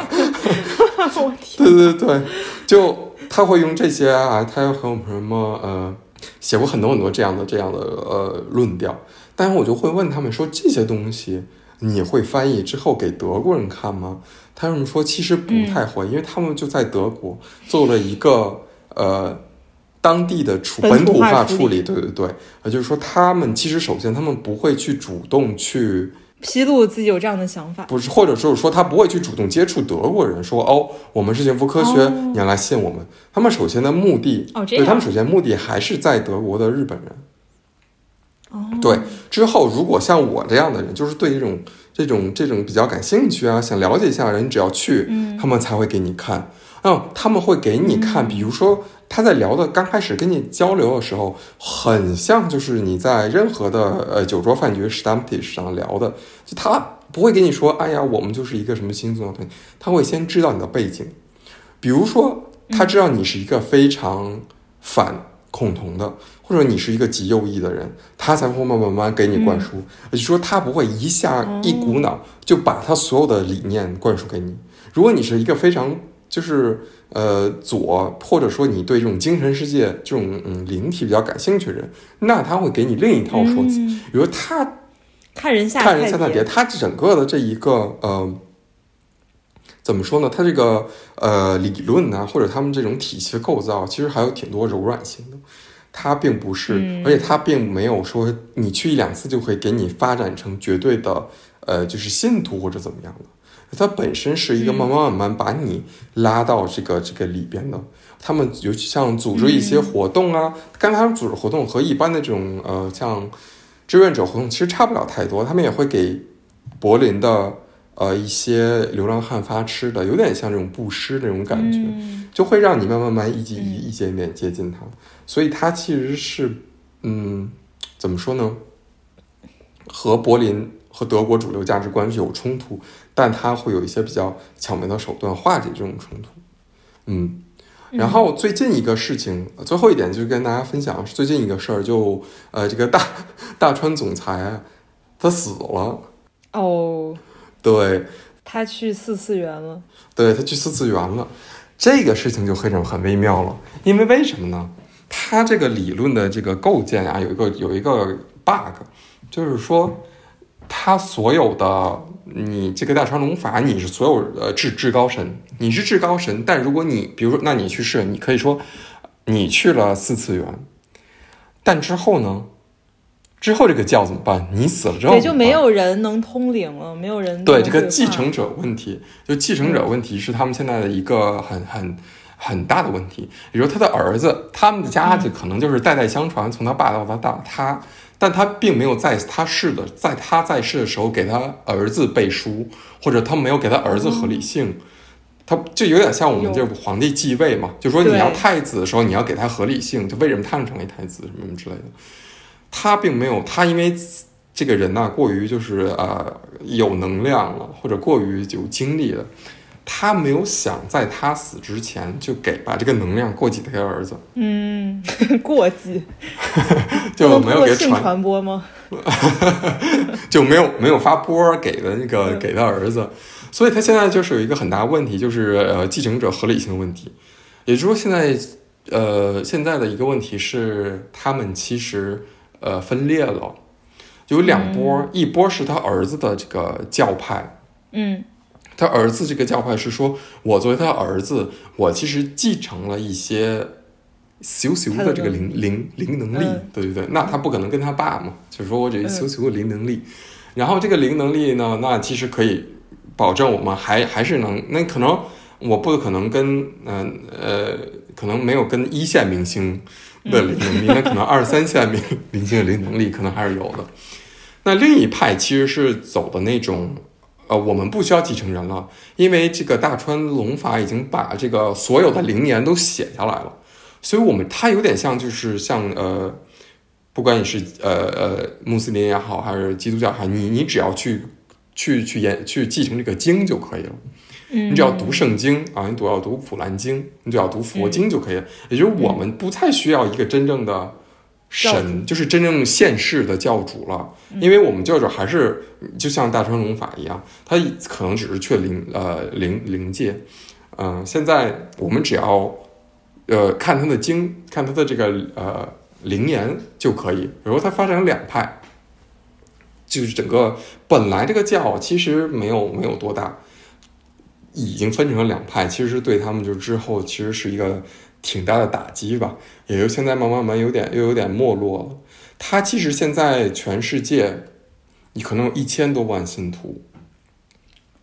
我天，对对对，就他会用这些啊，他又和我们什么呃，写过很多很多这样的这样的呃论调。但是我就会问他们说，这些东西你会翻译之后给德国人看吗？他们说其实不太会，因为他们就在德国做了一个呃当地的处本土化处理。对对对，也就是说，他们其实首先他们不会去主动去。披露自己有这样的想法，不是，或者就是说他不会去主动接触德国人，说哦，我们是幸福科学，你要来信我们。他们首先的目的，哦，对他们首先目的还是在德国的日本人。哦，对，之后如果像我这样的人，就是对这种这种这种比较感兴趣啊，想了解一下人，只要去，他们才会给你看。嗯，他们会给你看，比如说。他在聊的刚开始跟你交流的时候，很像就是你在任何的呃酒桌饭局 stamptish 上聊的，就他不会跟你说，哎呀，我们就是一个什么星座的，他会先知道你的背景，比如说他知道你是一个非常反恐同的，或者你是一个极右翼的人，他才会慢慢慢慢给你灌输，也就是说他不会一下一股脑就把他所有的理念灌输给你。如果你是一个非常就是。呃，左或者说你对这种精神世界、这种嗯灵体比较感兴趣的人，那他会给你另一套说辞。比如他看人下看人下菜碟，他整个的这一个呃，怎么说呢？他这个呃理论呢，或者他们这种体系构造，其实还有挺多柔软性的。它并不是，而且它并没有说你去一两次就会给你发展成绝对的呃，就是信徒或者怎么样的。它本身是一个慢慢慢慢把你拉到这个这个里边的。他们尤其像组织一些活动啊，刚才他们组织活动和一般的这种呃像志愿者活动其实差不了太多。他们也会给柏林的呃一些流浪汉发吃的，有点像这种布施这种感觉，就会让你慢慢慢一级一一点点接近他。所以他其实是嗯怎么说呢？和柏林。和德国主流价值观是有冲突，但他会有一些比较巧妙的手段化解这种冲突。嗯，然后最近一个事情，最后一点就是跟大家分享，是最近一个事儿，就呃，这个大 大川总裁他死了。哦，对，他去四次元了。对他去四次元了，这个事情就非常很微妙了，因为为什么呢？他这个理论的这个构建啊，有一个有一个 bug，就是说。他所有的你这个大川龙法，你是所有呃至至高神，你是至高神。但如果你比如说，那你去试，你可以说你去了四次元，但之后呢？之后这个教怎么办？你死了之后，对，就没有人能通灵了，没有人对这个继承者问题，就继承者问题是他们现在的一个很很很大的问题。比如他的儿子，他们的家就可能就是代代相传，从他爸到他大他。但他并没有在他世的，在他在世的时候给他儿子背书，或者他没有给他儿子合理性，他就有点像我们这皇帝继位嘛，就说你要太子的时候，你要给他合理性，就为什么他能成为太子什么什么之类的。他并没有，他因为这个人呢过于就是呃有能量了，或者过于有精力了。他没有想在他死之前就给把这个能量过继给他儿子。嗯，过继 就没有给传传播吗？就没有没有发波给的那个给他儿子，所以他现在就是有一个很大问题，就是呃继承者合理性的问题。也就是说，现在呃现在的一个问题是，他们其实呃分裂了，有两波，一波是他儿子的这个教派，嗯。他儿子这个教派是说，我作为他儿子，我其实继承了一些咻咻的这个灵灵灵能力，对对对，那他不可能跟他爸嘛，就是说我这咻咻的灵能力，然后这个灵能力呢，那其实可以保证我们还还是能，那可能我不可能跟嗯呃，可能没有跟一线明星的灵能力，那可能二三线明明星的灵能力可能还是有的。那另一派其实是走的那种。呃，我们不需要继承人了，因为这个大川龙法已经把这个所有的灵言都写下来了，所以我们他有点像，就是像呃，不管你是呃呃穆斯林也好，还是基督教也好，你你只要去去去研去继承这个经就可以了，你只要读圣经啊，你只要读普兰经，你只要读佛经就可以了，也就是我们不太需要一个真正的。神，就是真正现世的教主了。因为我们教主还是就像大乘龙法一样，他可能只是去灵呃灵灵界。嗯，现在我们只要呃看他的经，看他的这个呃灵言就可以。比如他发展两派，就是整个本来这个教其实没有没有多大，已经分成了两派，其实是对他们就之后其实是一个挺大的打击吧。也就现在慢慢慢有点又有点没落了。他其实现在全世界，你可能有一千多万信徒，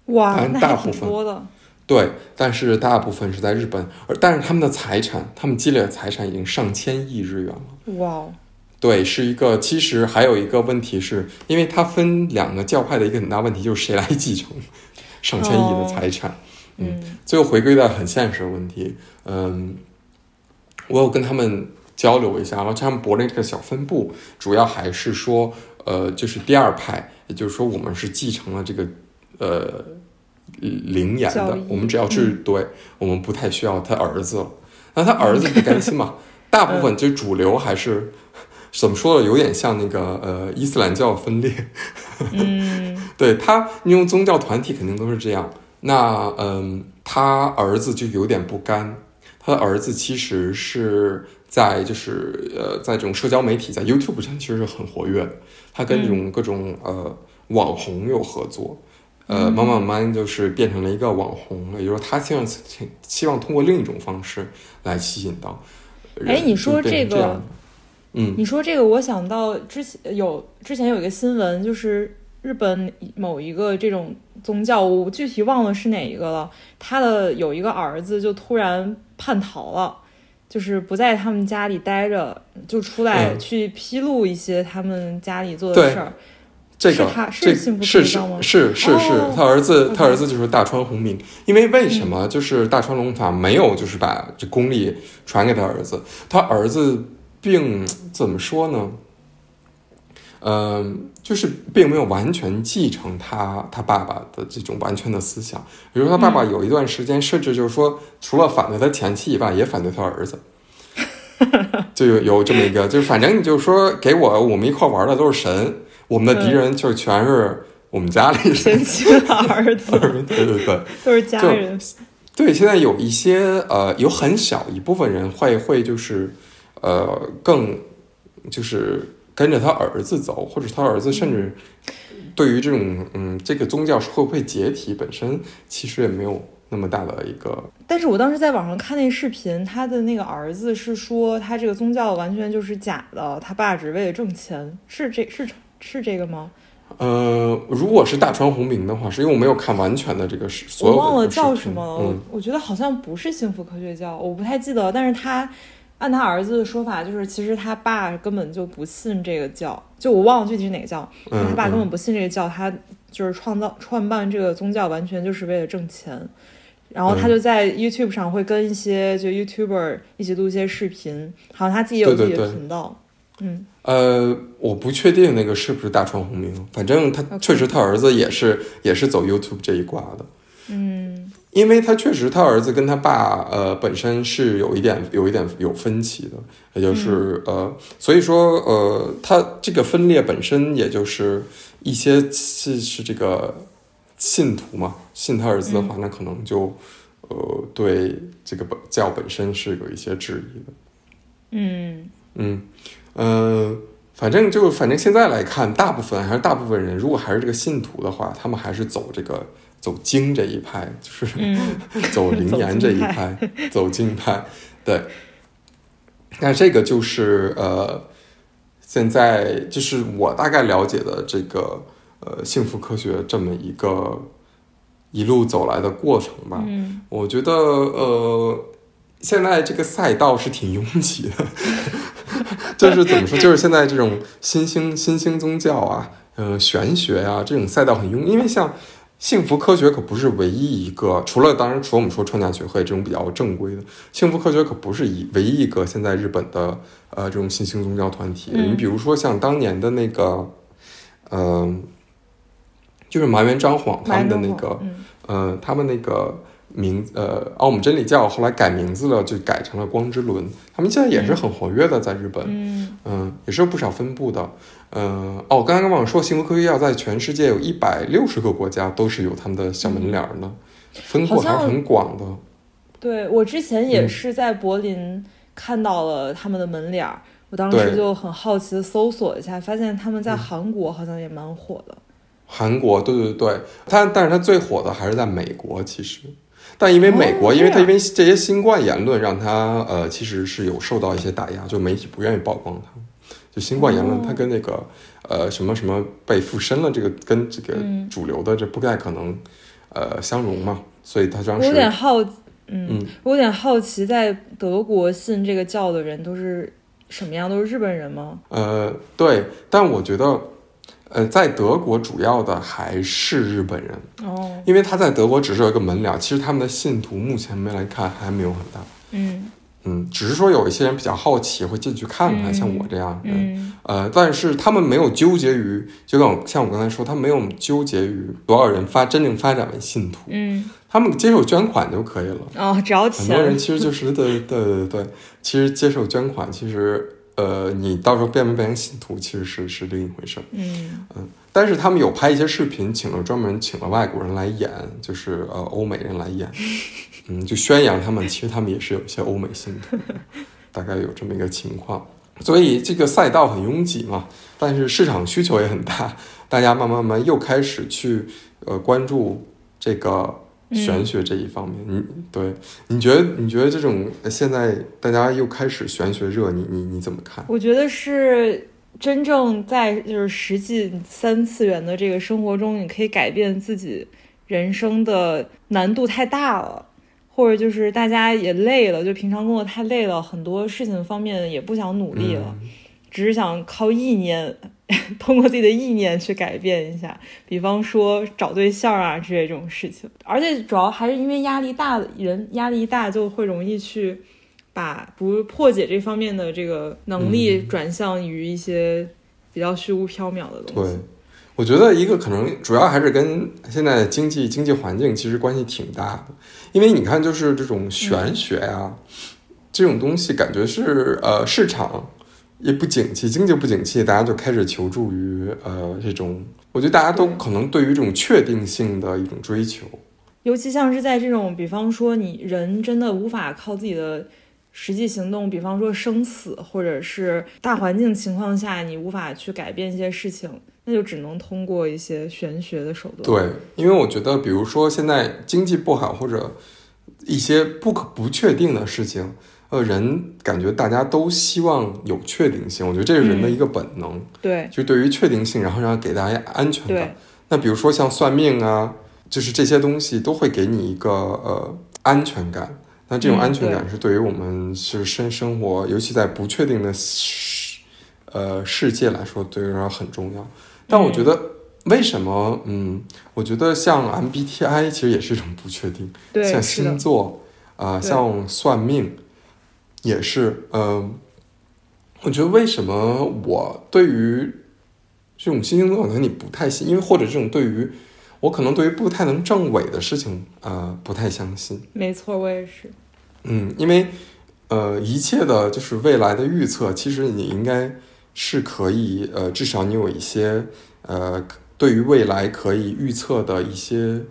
哇，那大部分多的。对，但是大部分是在日本，而但是他们的财产，他们积累的财产已经上千亿日元了。哇，对，是一个。其实还有一个问题是，因为它分两个教派的一个很大问题就是谁来继承上千亿的财产。嗯，最后回归到很现实的问题。嗯，我有跟他们交流一下，然后他们柏林这个小分部主要还是说，呃，就是第二派，也就是说我们是继承了这个，呃。灵言的，我们只要去对，我们不太需要他儿子了。那他儿子不甘心嘛？大部分就主流还是怎么说呢？有点像那个呃伊斯兰教分裂。嗯，对他，你用宗教团体肯定都是这样。那嗯，他儿子就有点不甘。他的儿子其实是在就是呃在这种社交媒体，在 YouTube 上其实是很活跃的。他跟这种各种呃网红有合作。呃，慢慢慢就是变成了一个网红了，也就是说，他希望希望通过另一种方式来吸引到。哎，你说这个，嗯，你说这个，我想到之前有之前有一个新闻，就是日本某一个这种宗教，我具体忘了是哪一个了。他的有一个儿子就突然叛逃了，就是不在他们家里待着，就出来去披露一些他们家里做的事儿。这个这是是是是是，他儿子他儿子就是大川弘明。因为为什么就是大川龙法没有就是把这功力传给他儿子？他儿子并怎么说呢？嗯，就是并没有完全继承他他爸爸的这种完全的思想。比如说他爸爸有一段时间，甚至就是说，除了反对他前妻以外，也反对他儿子。就有有这么一个，就是反正你就是说，给我我们一块玩的都是神。我们的敌人就全是我们家里人，神奇的儿子，对对对，都是家人。对，现在有一些呃，有很小一部分人会会就是呃，更就是跟着他儿子走，或者他儿子甚至对于这种嗯，这个宗教会不会解体，本身其实也没有那么大的一个。但是我当时在网上看那视频，他的那个儿子是说，他这个宗教完全就是假的，他爸只为了挣钱，是这是。是这个吗？呃，如果是大川弘明的话，是因为我没有看完全的这个是，我忘了叫什么了。我我觉得好像不是幸福科学教，我不太记得。但是他按他儿子的说法，就是其实他爸根本就不信这个教，就我忘了具体是哪个教。他爸根本不信这个教，他就是创造创办这个宗教，完全就是为了挣钱。然后他就在 YouTube 上会跟一些就 YouTuber 一起录一些视频，好像他自己有自己的频道。嗯，呃，我不确定那个是不是大川弘明，反正他确实他儿子也是也是走 YouTube 这一挂的。嗯，因为他确实他儿子跟他爸呃本身是有一点有一点有分歧的，也就是呃，所以说呃，他这个分裂本身也就是一些是是这个信徒嘛，信他儿子的话，那可能就呃对这个本教本身是有一些质疑的。嗯嗯。嗯，反正就反正现在来看，大部分还是大部分人，如果还是这个信徒的话，他们还是走这个走经这一派，就是 走灵言这一派，走经派。对，那这个就是呃，现在就是我大概了解的这个呃幸福科学这么一个一路走来的过程吧。嗯，我觉得呃，现在这个赛道是挺拥挤的。就是怎么说？就是现在这种新兴新兴宗教啊，呃，玄学啊，这种赛道很拥，因为像幸福科学可不是唯一一个，除了当然除了我们说创价学会这种比较正规的，幸福科学可不是一唯一一个现在日本的呃这种新兴宗教团体。你比如说像当年的那个，嗯，就是麻原彰晃他们的那个，呃，他们那个名呃奥姆真理教后来改名字了，就改成了光之轮。他们现在也是很活跃的，在日本，嗯嗯，也是有不少分布的。嗯，哦，刚刚忘了说，幸福科学药在全世界有一百六十个国家都是有他们的小门脸儿的，分布还是很广的。对我之前嗯也是在柏林看到了他们的门脸儿，我当时就很好奇的搜索一下，发现他们在韩国好像也蛮火的。韩国，对对对，它但是它最火的还是在美国，其实，但因为美国，哦因为他因为这些新冠言论，让他呃其实是有受到一些打压，就媒体不愿意曝光它。就新冠言论，哦它跟那个呃什么什么被附身了，这个跟这个嗯主流的这不太可能呃相容嘛，所以他当我有点好，嗯，嗯我有点好奇，在德国信这个教的人都是什么样？都是日本人吗？呃对，但我觉得呃在德国主要的还是日本人，哦，因为他在德国只是有一个门脸，其实他们的信徒目前没来看还没有很大。嗯嗯，只是说有一些人比较好奇，会进去看看，嗯像我这样的人，嗯呃，但是他们没有纠结于，就跟我像我刚才说，他没有纠结于多少人发真正发展为信徒，嗯，他们接受捐款就可以了。哦，只要很多人，其实就是对对对对，其实接受捐款，其实呃，你到时候变没变成信徒，其实是是另一回事儿。嗯嗯，但是他们有拍一些视频，请了专门请了外国人来演，就是呃欧美人来演，嗯，就宣扬他们其实他们也是有一些欧美信徒，大概有这么一个情况。所以这个赛道很拥挤嘛，但是市场需求也很大，大家慢慢慢慢又开始去呃关注这个玄学这一方面。你对你觉得你觉得这种呃现在大家又开始玄学热，你你你怎么看？我觉得是真正在就是实际三次元的这个生活中，你可以改变自己人生的难度太大了。或者就是大家也累了，就平常工作太累了，很多事情方面也不想努力了，嗯只是想靠意念，通过自己的意念去改变一下。比方说找对象啊之类这种事情，而且主要还是因为压力大，人压力大就会容易去把不破解这方面的这个能力嗯转向于一些比较虚无缥缈的东西对。，我觉得一个可能主要还是跟现在的经济经济环境其实关系挺大的，因为你看，就是这种玄学呀、这种东西，感觉是呃市场也不景气，经济不景气，大家就开始求助于呃这种，我觉得大家都可能对于这种确定性的一种追求。尤其像是在这种，比方说你人真的无法靠自己的实际行动，比方说生死或者是大环境情况下，你无法去改变一些事情，那就只能通过一些玄学的手段。对，因为我觉得，比如说现在经济不好，或者一些不可不确定的事情，呃，人感觉大家都希望有确定性，我觉得这是人的一个本能，对就对于确定性，然后让给大家安全感。那比如说像算命啊，就是这些东西都会给你一个呃安全感。那这种嗯安全感是对于我们是生生活，尤其在不确定的世呃世界来说，对于人很重要。但我觉得为什么？嗯，我觉得像 MBTI 其实也是一种不确定，对，像星，座啊、对像算命也是。嗯、我觉得为什么我对于这种新星座可能你不太信，因为或者这种对于我可能对于不太能证伪的事情，呃，不太相信。没错，我也是。嗯，因为呃，一切的就是未来的预测，其实你应该是可以呃，至少你有一些呃，对于未来可以预测的一些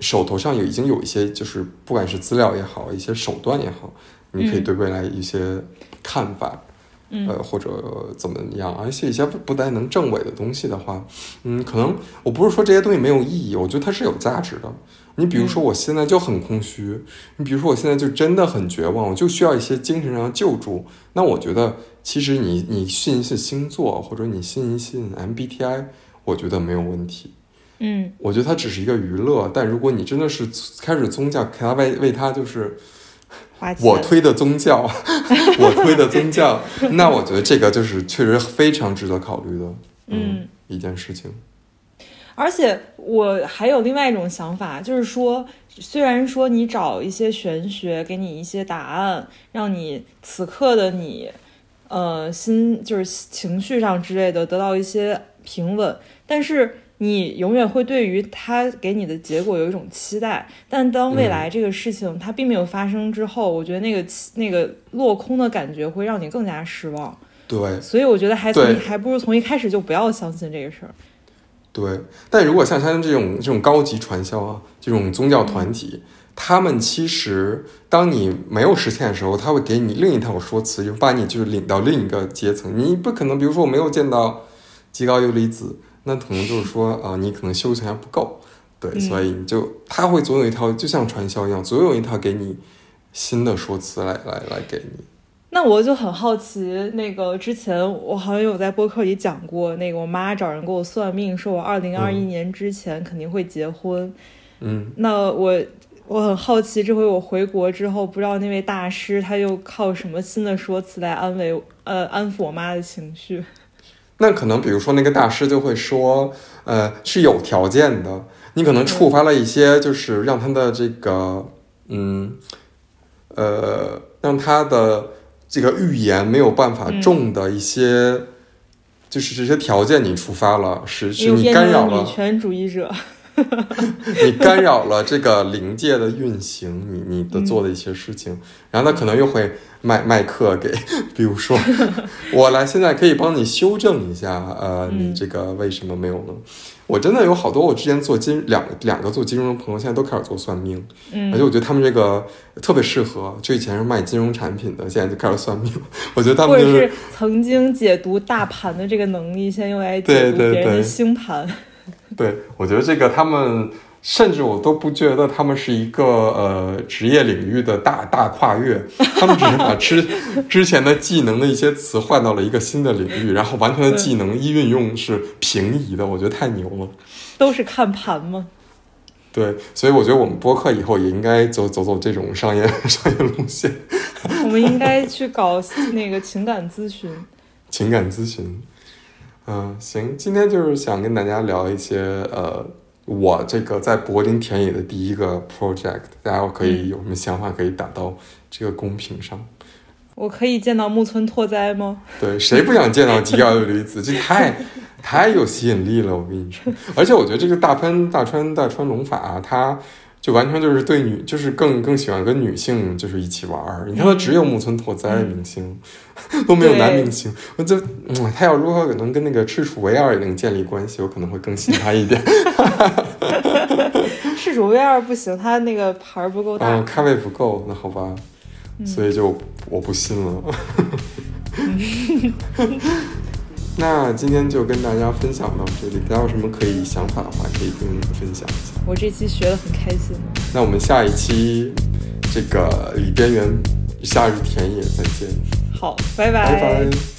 手头上有已经有一些，就是不管是资料也好，一些手段也好，你可以嗯对未来一些看法。嗯呃，或者怎么样，而且一些不不太能证伪的东西的话，嗯，可能我不是说这些东西没有意义，我觉得它是有价值的。你比如说，我现在就很空虚，你比如说我现在就真的很绝望，我就需要一些精神上的救助。那我觉得，其实你你信一信星座，或者你信一信 MBTI，我觉得没有问题。嗯，我觉得它只是一个娱乐，但如果你真的是开始宗教，给他为为他就是花钱。我推的宗教，我推的宗教，那我觉得这个就是确实非常值得考虑的，嗯，一件事情。而且我还有另外一种想法，就是说，虽然说你找一些玄学给你一些答案，让你此刻的你，呃，心就是情绪上之类的得到一些平稳，但是你永远会对于他给你的结果有一种期待，但当未来这个事情它并没有发生之后，我觉得那个那个落空的感觉会让你更加失望。对，所以我觉得还从还不如从一开始就不要相信这个事儿。对，但如果像他们这种这种高级传销啊，这种宗教团体，他们其实当你没有实现的时候，他会给你另一套说辞，就把你就是领到另一个阶层。你不可能，比如说我没有见到极高游离子。那可能就是说，啊，你可能修行还不够，对，所以你就他会总有一套，就像传销一样，总有一套给你新的说辞来来来给你。那我就很好奇，那个之前我好像有在播客里讲过，那个我妈找人给我算命，说我二零二一年之前肯定会结婚。嗯，那我我很好奇，这回我回国之后，不知道那位大师他又靠什么新的说辞来安慰呃安抚我妈的情绪。那可能，比如说那个大师就会说，呃，是有条件的，你可能触发了一些，就是让他的这个，嗯，呃，让他的这个预言没有办法中的一些，就是这些条件你触发了，是是你干扰了女权主义者。你干扰了这个灵界的运行，你你的做的一些事情，然后他可能又会卖卖课给，比如说我来现在可以帮你修正一下，呃，你这个为什么没有呢？我真的有好多我之前做金两两个做金融的朋友，现在都开始做算命，嗯，而且我觉得他们这个特别适合，就以前是卖金融产品的，现在就开始算命，我觉得他们就是曾经解读大盘的这个能力，现在用来解读别人的星盘。对，我觉得这个他们，甚至我都不觉得他们是一个呃职业领域的大大跨越，他们只是把之之前的技能的一些词换到了一个新的领域，然后完全的技能一运用是平移的，我觉得太牛了。都是看盘吗？对，所以我觉得我们播客以后也应该走走走这种商业商业路线。我们应该去搞那个情感咨询。情感咨询。嗯，行，今天就是想跟大家聊一些，呃，我这个在柏林田野的第一个 project，大家可以有什么想法可以打到这个公屏上。我可以见到木村拓哉吗？对，谁不想见到吉奥的女子？这太太有吸引力了，我跟你说。而且我觉得这个大喷大川大川龙法，他。就完全就是对女，就是更更喜欢跟女性就是一起玩儿。你看，只有木村拓哉明星，都没有男明星。我 就，嗯，他要如何能跟那个赤楚卫二也能建立关系，我可能会更信他一点。赤楚卫二不行，他那个牌儿不够大，咖位不够。那好吧，所以就我不信了。那今天就跟大家分享到这里，大家有什么可以想法的话，可以跟我们分享一下。我这期学的很开心。那我们下一期这个里边缘夏日田野再见。好，拜拜。拜拜。